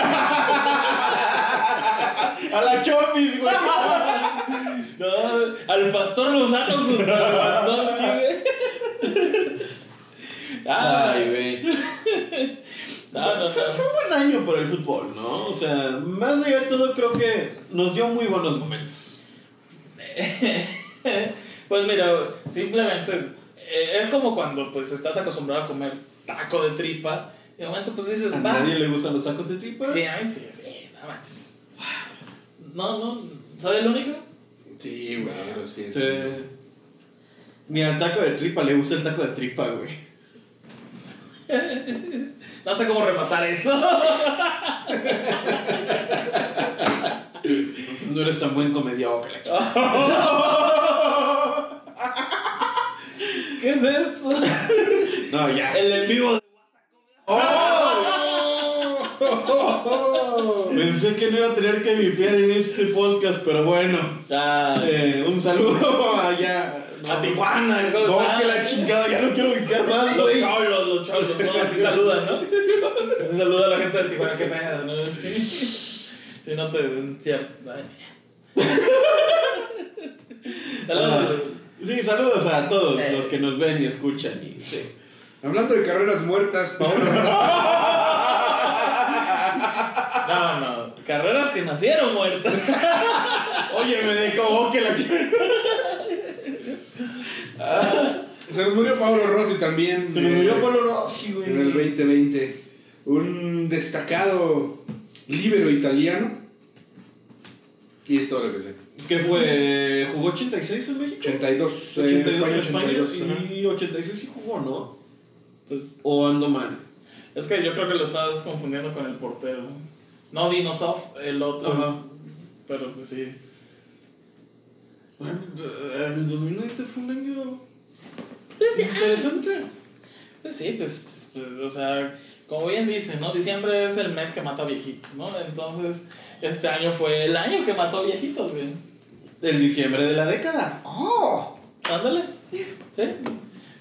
A la Chopis, güey. No, al pastor Lozano junto a Lewandowski, güey. Ay, güey. no, no, Fue, no. fue un buen año por el fútbol, ¿no? O sea, más allá de todo, creo que nos dio muy buenos momentos. Pues mira, simplemente eh, es como cuando pues estás acostumbrado a comer taco de tripa y de momento pues dices, A va. nadie le gustan los sacos de tripa. Sí, a mí sí, sí, nada más. No, no, ¿soy el único? Sí, güey, lo siento. Sí. Ni al taco de tripa le gusta el taco de tripa, güey. No sé cómo rematar eso. Entonces no eres tan buen comediado que la chica. ¿Qué es esto? No, ya. El en vivo de ¡Oh! Pensé que no iba a tener que vipear en este podcast, pero bueno. Eh, un saludo allá. A Tijuana, ¿cómo No, que la chingada, ya no quiero vipear más, Los cholos, los cholos, no, así saludan, ¿no? Así saluda a la gente de Tijuana, qué pedo, ¿no? Sí. Si no te. Saludos. Sí, saludos a todos Eh. los que nos ven y escuchan. Y, sí. Hablando de carreras muertas, Paola. No, no, carreras que nacieron muertas. Oye, me decogó que la chingada. se nos murió Pablo Rossi también. Se eh, murió Polo Rossi, güey. En el 2020. Un destacado líbero italiano. Y es todo lo que sé. ¿Qué fue? ¿Jugó 86 en México? 82, eh, 82 España, en España 82. ajá. y 86 sí jugó, ¿no? Pues, ¿O ando mal? es que yo creo que lo estás confundiendo con el portero. No Dinosov, el otro. Ajá. Pero pues sí. Bueno, eh, el 2020 fue un año interesante. Pues sí, pues, pues, o sea, como bien dicen, ¿no? Diciembre es el mes que mata viejitos, ¿no? Entonces, este año fue el año que mató viejitos, güey. El diciembre de la década. ¡Oh! Ándale. ¿Sí?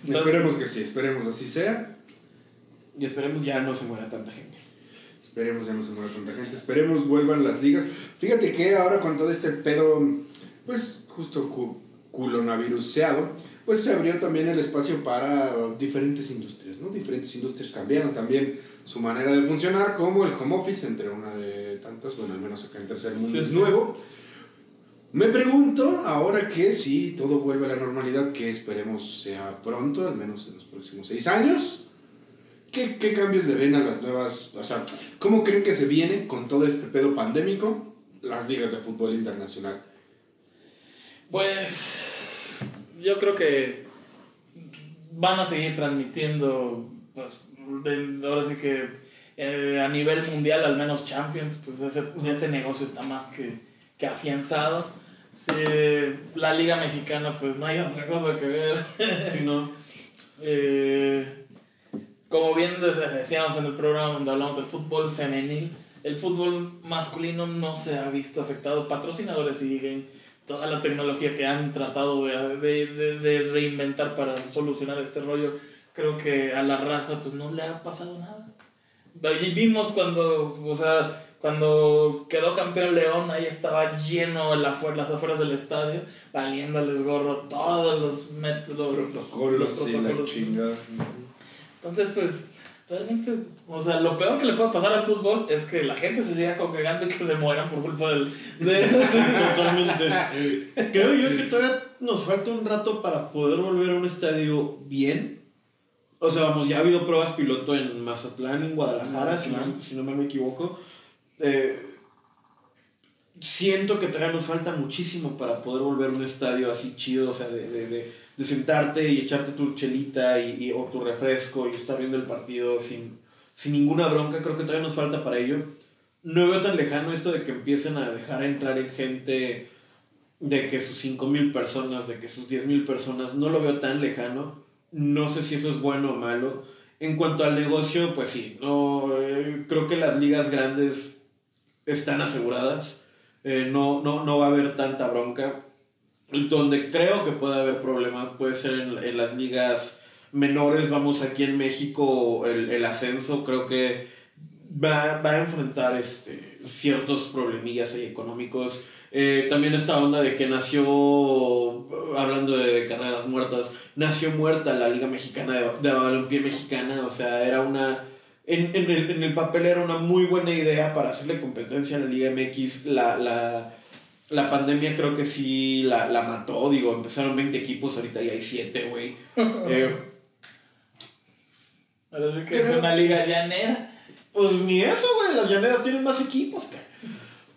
Entonces, Esperemos que sí, esperemos así sea. Y esperemos ya no se muera tanta gente. Esperemos ya no se muera tanta gente. Esperemos vuelvan las ligas. Fíjate que ahora con todo este pedo, pues justo cu culonaviruseado, pues se abrió también el espacio para diferentes industrias, ¿no? Diferentes industrias cambiaron también su manera de funcionar, como el home office, entre una de tantas, bueno, al menos acá en Tercer Mundo Sí, es sí. nuevo. Me pregunto, ahora que si todo vuelve a la normalidad, que esperemos sea pronto, al menos en los próximos seis años, ¿qué, qué cambios le ven a las nuevas, o sea, cómo creen que se viene con todo este pedo pandémico las ligas de fútbol internacional? Pues yo creo que van a seguir transmitiendo, pues de- ahora sí que eh, a nivel mundial, al menos Champions, pues ese, ese negocio está más que, que afianzado. Sí, la Liga Mexicana, pues no hay otra cosa que ver. Si no. Eh, como bien decíamos en el programa donde hablamos del fútbol femenil, el fútbol masculino no se ha visto afectado. Patrocinadores siguen, toda la tecnología que han tratado de, de, de- de reinventar para solucionar este rollo, creo que a la raza pues no le ha pasado nada. Vimos cuando, o sea, cuando quedó campeón León, ahí estaba lleno en la afuera- las afueras del estadio, valiéndoles gorro todos los métodos, Protocolos los y la protocolos. chingada. Entonces, pues, realmente, o sea, lo peor que le puede pasar al fútbol es que la gente se siga congregando y que se mueran por culpa del, de eso. Totalmente. Creo yo que todavía nos falta un rato para poder volver a un estadio bien. O sea, vamos, ya ha habido pruebas piloto en Mazatlán, en Guadalajara, si no, si no me equivoco. Eh, siento que todavía nos falta muchísimo para poder volver a un estadio así chido, o sea, de, de, de, de sentarte y echarte tu chelita y, y- o tu refresco y estar viendo el partido sin, sin ninguna bronca. Creo que todavía nos falta para ello. No veo tan lejano esto de que empiecen a dejar entrar en gente de que sus 5.000 personas, de que sus 10.000 personas, no lo veo tan lejano. No sé si eso es bueno o malo. En cuanto al negocio, pues sí, no, eh, creo que las ligas grandes están aseguradas. Eh, no, no, no va a haber tanta bronca. Donde creo que puede haber problemas puede ser en, en las ligas menores. Vamos, aquí en México el, el ascenso creo que va, va a enfrentar este, ciertos problemillas ahí económicos. Eh, también esta onda de que nació, hablando de, carreras muertas, nació muerta la Liga Mexicana de, de Balompié Mexicana. O sea, era una... En, en, el, en el papel era una muy buena idea para hacerle competencia a la Liga MX. La, la, la pandemia creo que sí la, la mató. Digo, empezaron 20 equipos, ahorita ya hay 7, güey. Eh, que es una liga llanera. Pues ni eso, güey. Las llaneras tienen más equipos, cara.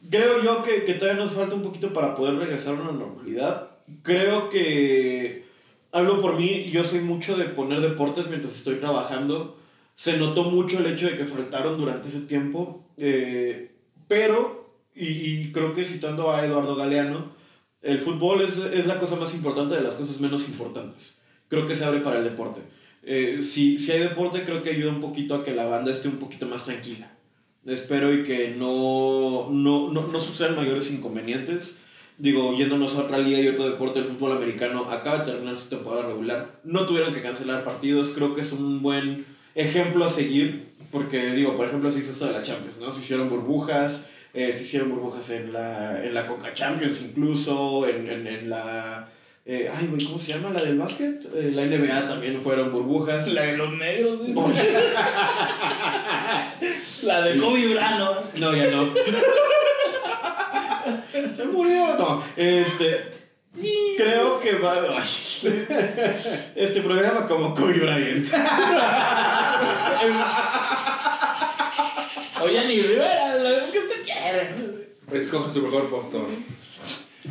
Creo yo que, que todavía nos falta un poquito para poder regresar a una normalidad. Creo que. Hablo por mí, yo soy mucho de poner deportes mientras estoy trabajando. Se notó mucho el hecho de que faltaron durante ese tiempo. eh, pero, y, y creo que citando a Eduardo Galeano, el fútbol es, es la cosa más importante de las cosas menos importantes. Creo que se abre para el deporte. Eh, si, si hay deporte, creo que ayuda un poquito a que la banda esté un poquito más tranquila. Espero y que no, no, no, no sucedan mayores inconvenientes. Digo, yéndonos a otra liga y otro deporte, el fútbol americano acaba de terminar su temporada regular. No tuvieron que cancelar partidos. Creo que es un buen ejemplo a seguir. Porque, digo, por ejemplo, se hizo esto de la Champions, ¿no? Se hicieron burbujas. Eh, se hicieron burbujas en la, en la Coca Champions incluso, en, en, en la... eh, ay, güey, ¿cómo se llama? La del básquet. Eh, la NBA también fueron burbujas. La de los negros, dice. Oh, La de Kobe Brano. No, ya no. Se murió. No, este. Creo que va. Este programa como Kobe Bryant. Oye, ni Rivera, lo que usted quiere. Escoja su mejor postor.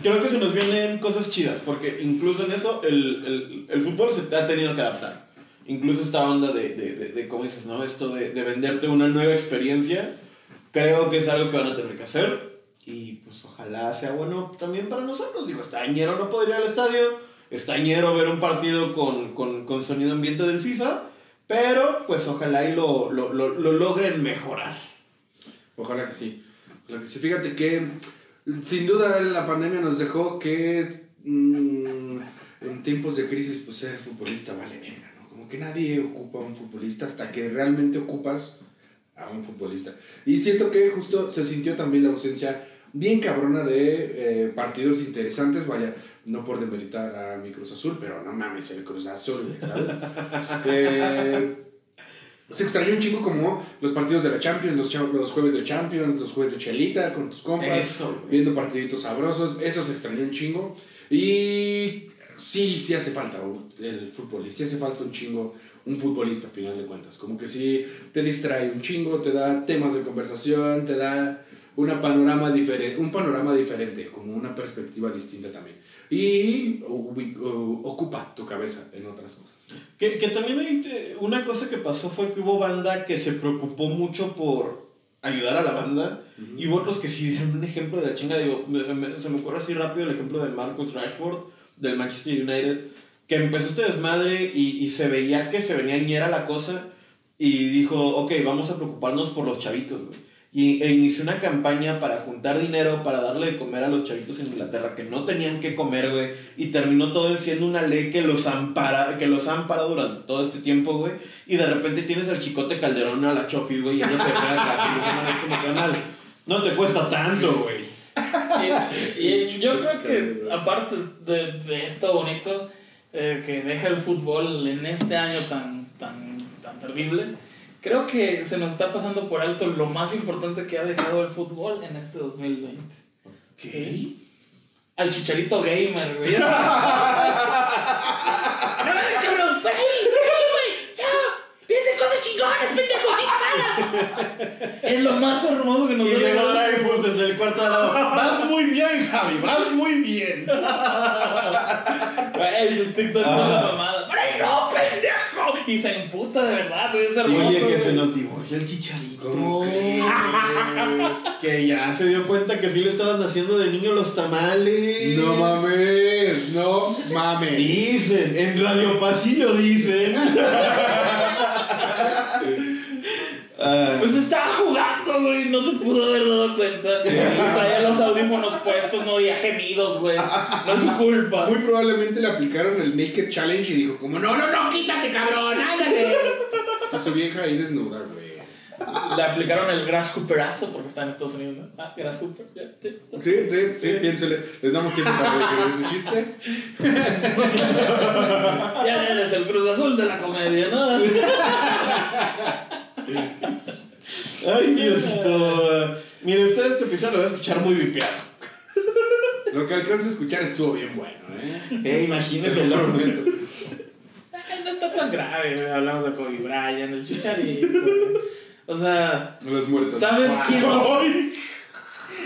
Creo que se nos vienen cosas chidas, porque incluso en eso el, el, el fútbol se ha tenido que adaptar. Incluso esta onda de, de, de, de ¿cómo dices, no? Esto de, de venderte una nueva experiencia, creo que es algo que van a tener que hacer. Y pues ojalá sea bueno también para nosotros. Digo, estañero no podría ir al estadio, estañero ver un partido con, con, con sonido ambiente del FIFA, pero pues ojalá y lo, lo, lo, lo logren mejorar. Ojalá que sí. Ojalá que sí. Fíjate que sin duda la pandemia nos dejó que mm, en tiempos de crisis pues ser futbolista vale verga, ¿no? Como que nadie ocupa a un futbolista hasta que realmente ocupas a un futbolista. Y siento que justo se sintió también la ausencia bien cabrona de eh, partidos interesantes, vaya, no por demeritar a mi Cruz Azul, pero no mames el Cruz Azul, ¿sabes? Eh, se extrañó un chingo como los partidos de la Champions, los, los jueves de Champions, los jueves de Chelita con tus compas, Eso, viendo partiditos sabrosos, eso se extrañó un chingo. Y sí, sí hace falta el fútbol, y sí hace falta un chingo un futbolista, a final de cuentas. Como que sí te distrae un chingo, te da temas de conversación, te da una panorama diferente, un panorama diferente, como una perspectiva distinta también. Y ocupa tu cabeza en otras cosas. ¿no? Que, que también hay, eh, una cosa que pasó fue que hubo banda que se preocupó mucho por ayudar a la banda y hubo otros que sí dieron un ejemplo de la chinga. Digo, se me ocurre así rápido el ejemplo de Marcus Rashford del Manchester United, que empezó este desmadre y, y se veía que se venía ñera la cosa y dijo, ok, vamos a preocuparnos por los chavitos, güey. Y, e inició una campaña para juntar dinero para darle de comer a los chavitos en Inglaterra que no tenían que comer, güey. Y terminó todo en siendo una ley que los, ampara, que los ha amparado durante todo este tiempo, güey. Y de repente tienes al chicote Calderón a la Chofis, güey, y ellos se quedan acá, y dicen, "Es como canal. No te cuesta tanto, güey. Y, y yo creo que aparte de, de esto bonito eh, que deja el fútbol en este año tan, tan, tan terrible, Creo que se nos está pasando por alto lo más importante que ha dejado el fútbol en este 2020. ¿Qué? Al chicharito gamer, güey. ¡No mames, cabrón! ¡Pues ahí! ¡Ahí, güey! ¡Ya! ¡Piensa en cosas chingonas, pendejo! ¡Dispara! Es lo más hermoso que nos Y ha dejado. Dreyfus desde el cuarto lado. Vas muy bien, Javi, vas muy bien. Güey, sus TikToks son la mamada. Y se emputa de verdad, es hermoso. Oye, que güey. se nos divorció el chicharito. ¿Cómo crees? Que ya se dio cuenta que sí le estaban haciendo de niño los tamales. No mames, no mames. Dicen, en Radio Pasillo dicen. Ah, Pues estaba jugando, güey, no se pudo haber dado cuenta. Traía los audífonos puestos, no oía gemidos, güey. No es su culpa. Muy probablemente le aplicaron el Naked Challenge y dijo como, no, no, no, quítate, cabrón, ándale. A su vieja ahí desnuda, güey. Le aplicaron el Grasshooperazo porque está en Estados Unidos, ¿no? Ah, Grasshopper, sí. Sí, sí, sí, piénsele. Les damos tiempo para que ese chiste. Ya eres el Cruz Azul de la comedia, ¿no? Ay, Diosito. Mire, usted este episodio lo va a escuchar muy vipeado. Lo que alcanza a escuchar estuvo bien bueno, ¿eh? Eh, imagínese Se el prometo. Ay, No está tan grave. Hablamos de Kobe Bryant, el Chicharito. O sea, Los muertos. ¿sabes quién no,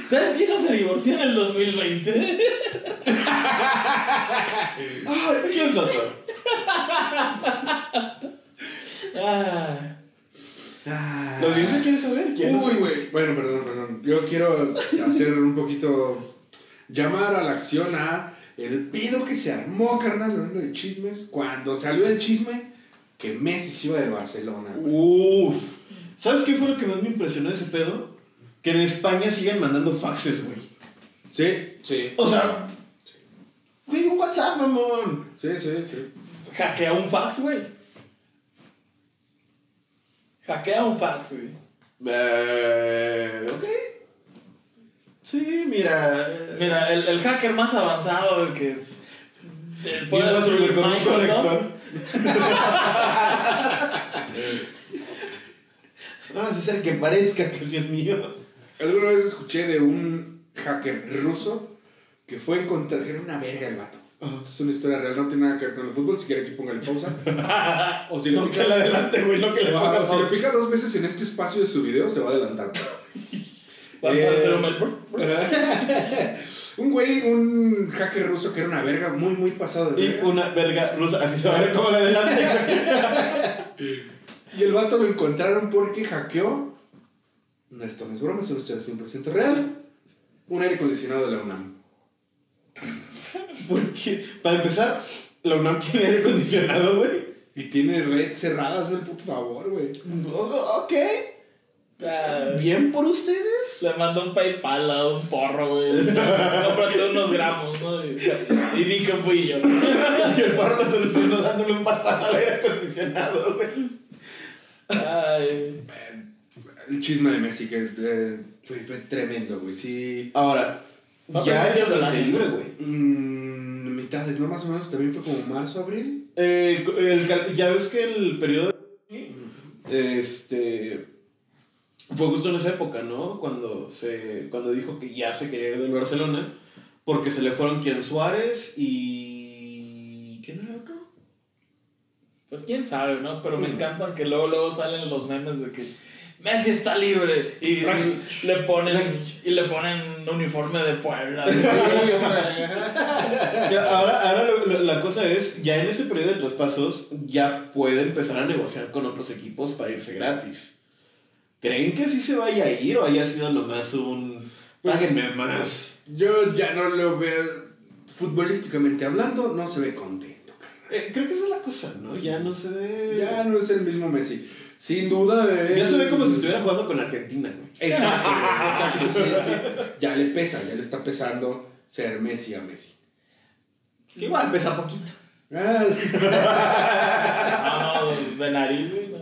¿sabes quién no se divorció en el 2020? ay, ¿quién saltó? Ah, Ah. ¿La audiencia quiere saber? ¿Quién? Uy, güey. Bueno, perdón, perdón. Yo quiero hacer un poquito. Llamar a la acción a el pido que se armó, carnal, hablando de chismes. Cuando salió el chisme que Messi se iba del Barcelona, güey. Uf. ¿Sabes qué fue lo que más me impresionó de ese pedo? Que en España siguen mandando faxes, güey. Sí, sí. O sea, güey, un WhatsApp, mamón. Sí, sí, sí. hackea un fax, güey. Hackea un fax, güey. Eh, ok. Sí, mira. Mira, el, el hacker más avanzado del que. del- Y puede destruir con un Microsoft. Vamos a hacer que parezca que sí es mío. Alguna vez escuché de un hacker ruso que fue a encontrar. Era una verga el vato. Esto es una historia real, no tiene nada que ver con el fútbol. Si quiere, aquí póngale pausa. O si le No pica, que le adelante, güey, no que le ponga si le pausa. fija dos veces en este espacio de su video, se va a adelantar. Va a Eh, aparecer un Melbourne. un güey, un hacker ruso que era una verga muy, muy pasado de Y una verga rusa, así se va a ver cómo le adelante. Y el vato lo encontraron porque hackeó. No, esto no es broma, es una historia 100% real. Un aire acondicionado de la UNAM. Porque, para empezar, la UNAM tiene aire acondicionado, güey. Y tiene red cerradas, güey, puto favor, güey. Ok. Ah, Bien por ustedes. Le manda un PayPal a un porro, güey. Cómprate unos gramos, ¿no? Y, y di que fui yo. Y el porro lo solucionó dándole un batazo al aire acondicionado, güey. Ay. El chisme de Messi, que eh, fue, fue tremendo, güey. Sí. Ahora, ya es bastante libre, güey. Mm, mitades, ¿no? Más o menos, también fue como marzo, abril. Eh, el ya ves que el periodo de... Este... Fue justo en esa época, ¿no? Cuando, se, cuando dijo que ya se quería ir del Barcelona. Porque se le fueron Kian Suárez y... ¿Quién era el otro? Pues quién sabe, ¿no? Pero me Mm. encanta que luego, luego salen los memes de que Messi está libre y le ponen y le ponen uniforme de Puebla. Ya, ahora ahora lo- lo- la cosa es, ya en ese periodo de traspasos, ya puede empezar a negociar con otros equipos para irse gratis. ¿Creen que sí se vaya a ir o haya sido nomás un... Páguenme más? Yo ya no lo veo. Futbolísticamente hablando, no se ve contento, carnal. Eh, creo que esa es la cosa, ¿no? Ya no se ve... Ya no es el mismo Messi. Sin duda. Ya se ve como si estuviera jugando con Argentina, güey. Exacto, sí, sí. Ya le pesa, ya le está pesando ser Messi a Messi. Que igual pesa poquito. Ah, No, no, de nariz, güey. no.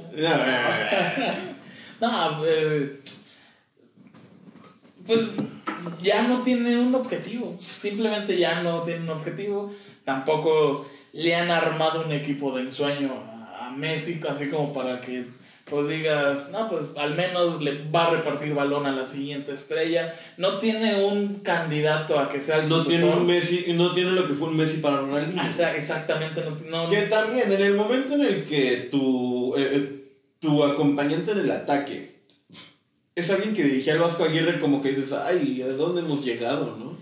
No, eh, pues ya no tiene un objetivo. Simplemente ya no tiene un objetivo. Tampoco le han armado un equipo de ensueño a, a Messi, así como para que pues digas, no, pues al menos le va a repartir balón a la siguiente estrella. No tiene un candidato a que sea el No tiene, sucesor. un Messi, no tiene lo que fue un Messi para Ronaldinho. Ah, o sea, exactamente, no, no- Que también, en el momento en el que tu, eh, eh, tu acompañante en el ataque es alguien que dirigía al Vasco Aguirre, como que dices, ay, ¿a dónde hemos llegado, no?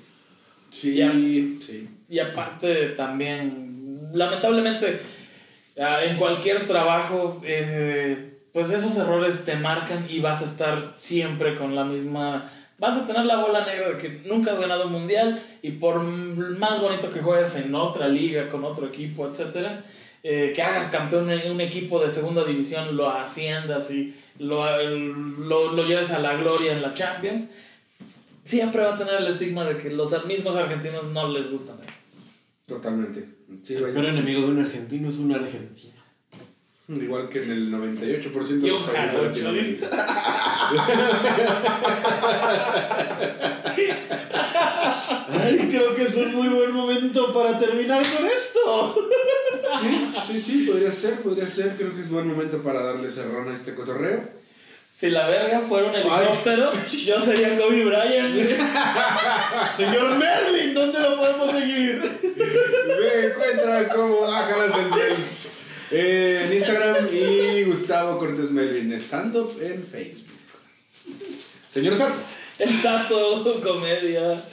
Sí, Ya. sí. Y aparte también, lamentablemente, ah, en cualquier trabajo, eh, pues esos errores te marcan y vas a estar siempre con la misma... Vas a tener la bola negra de que nunca has ganado un mundial y por más bonito que juegues en otra liga, con otro equipo, etcétera, eh, que hagas campeón en un equipo de segunda división, lo asciendas y lo, lo, lo lleves a la gloria en la Champions, siempre va a tener el estigma de que los mismos argentinos no les gustan eso. Totalmente. Sí, El peor enemigo de un argentino es un argentino. Igual que en el 98% de Y los países de jarocho, Latinoamérica. Ay, creo que es un muy buen momento para terminar con esto. Sí, sí, sí, podría ser, podría ser. Creo que es buen momento para darle cerrón a este cotorreo. Si la verga fuera un helicóptero, yo sería Kobe Bryant. Señor Merlin, ¿dónde lo podemos seguir? Me encuentran como en Reels, eh, en Instagram y Gustavo Cortés Melvin stand up en Facebook. Señor Santo. El Sato Comedia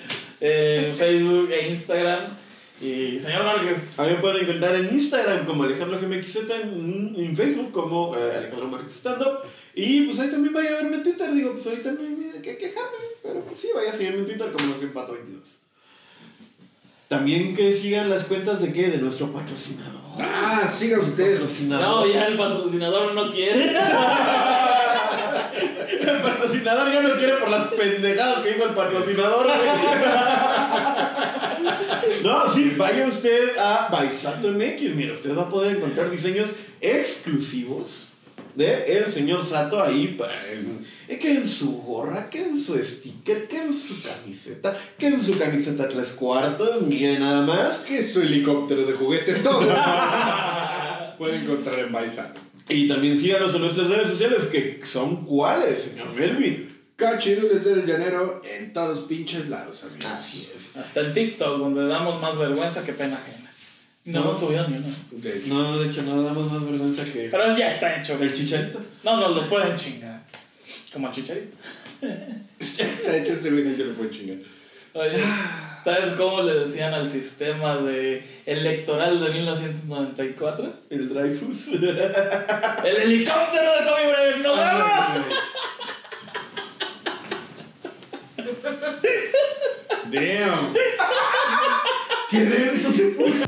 en Facebook e Instagram. Y señor Márquez, A mí me pueden encontrar en Instagram como Alejandro GMXZ, en, en Facebook como eh, Alejandro Márquez Stand Up. Y pues ahí también vaya a verme en Twitter. Digo, pues ahorita no hay ni de qué quejarme. Pero pues sí, vaya a seguirme en Twitter como los Pato 22. También que sigan las cuentas de qué? De nuestro patrocinador. Ah, siga usted. Patrocinador. no, ya el patrocinador no quiere. El patrocinador ya no quiere por las pendejadas que dijo el patrocinador. No, sí, vaya usted a Baisato MX. Mira, usted va a poder encontrar diseños exclusivos de el señor Sato ahí. que en su gorra, que en su sticker, que en su camiseta, que en su camiseta tres cuartos. Mire nada más. Que es su helicóptero de juguete todo. Puede encontrar en Baisán. Y también síganos en nuestras redes sociales, que son cuáles, señor Melvin. Cachirules del llanero en todos pinches lados, amigos. Así es. Hasta en TikTok, donde damos más vergüenza que pena ajena. No, No. hemos subido ni uno. De hecho. No, de hecho, no damos más vergüenza que Pero ya está hecho. el chicharito. No, no, lo pueden chingar. Como Chicharito. Ya está hecho ese güey, sí se lo puede chingar. Oye, ¿sabes cómo le decían al sistema de electoral de 1994? El Dreyfus. ¡El helicóptero de Kobe Bryant! ¡No vamos! Damn. ¡Qué denso se puso!